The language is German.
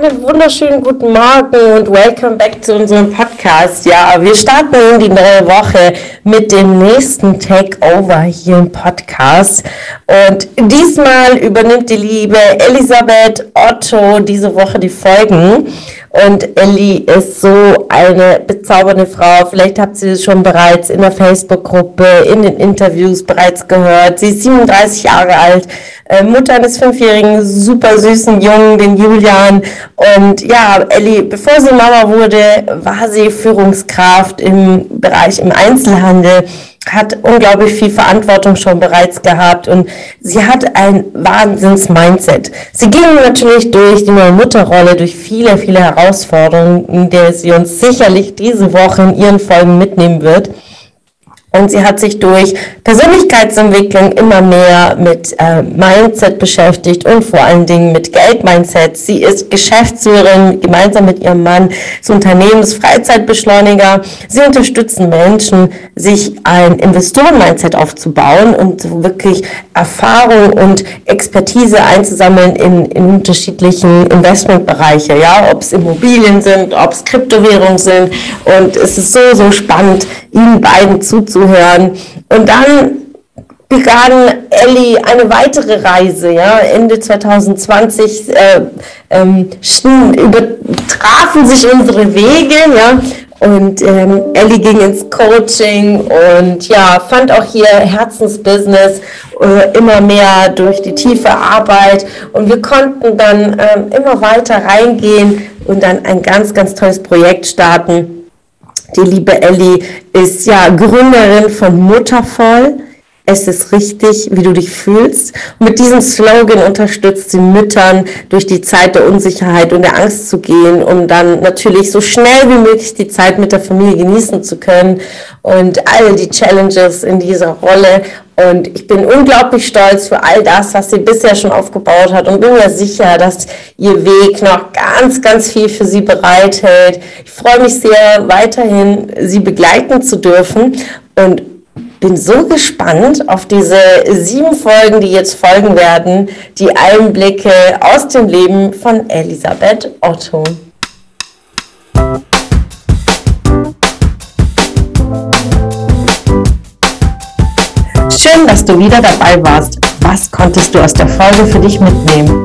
Einen wunderschönen guten Morgen und welcome back zu unserem Podcast. Ja, wir starten in die neue Woche mit dem nächsten Takeover hier im Podcast. Und diesmal übernimmt die liebe Elisabeth Otto diese Woche die Folgen. Und Ellie ist so eine bezaubernde Frau. Vielleicht habt ihr es schon bereits in der Facebook-Gruppe, in den Interviews bereits gehört. Sie ist 37 Jahre alt, äh, Mutter eines fünfjährigen, super süßen Jungen, den Julian. Und ja, Ellie, bevor sie Mama wurde, war sie Führungskraft im Bereich im Einzelhandel hat unglaublich viel Verantwortung schon bereits gehabt und sie hat ein Wahnsinns-Mindset. Sie ging natürlich durch die neue Mutterrolle, durch viele, viele Herausforderungen, in der sie uns sicherlich diese Woche in ihren Folgen mitnehmen wird. Und sie hat sich durch Persönlichkeitsentwicklung immer mehr mit äh, Mindset beschäftigt und vor allen Dingen mit Geldmindset. Sie ist Geschäftsführerin gemeinsam mit ihrem Mann des Unternehmens Freizeitbeschleuniger. Sie unterstützen Menschen, sich ein Investoren-Mindset aufzubauen und wirklich Erfahrung und Expertise einzusammeln in, in unterschiedlichen Investmentbereiche. Ja, ob es Immobilien sind, ob es Kryptowährungen sind. Und es ist so, so spannend, ihnen beiden zuzuhören. Und dann begann Ellie eine weitere Reise, ja, Ende 2020 äh, ähm, übertrafen sich unsere Wege, ja, und ähm, Ellie ging ins Coaching und ja, fand auch hier Herzensbusiness äh, immer mehr durch die tiefe Arbeit. Und wir konnten dann ähm, immer weiter reingehen und dann ein ganz, ganz tolles Projekt starten die liebe Ellie ist ja Gründerin von Muttervoll. Es ist richtig, wie du dich fühlst. Mit diesem Slogan unterstützt sie Müttern durch die Zeit der Unsicherheit und der Angst zu gehen, um dann natürlich so schnell wie möglich die Zeit mit der Familie genießen zu können und all die Challenges in dieser Rolle und ich bin unglaublich stolz für all das, was sie bisher schon aufgebaut hat und bin mir sicher, dass ihr Weg noch ganz, ganz viel für sie bereithält. Ich freue mich sehr, weiterhin sie begleiten zu dürfen und bin so gespannt auf diese sieben Folgen, die jetzt folgen werden, die Einblicke aus dem Leben von Elisabeth Otto. Schön, dass du wieder dabei warst. Was konntest du aus der Folge für dich mitnehmen?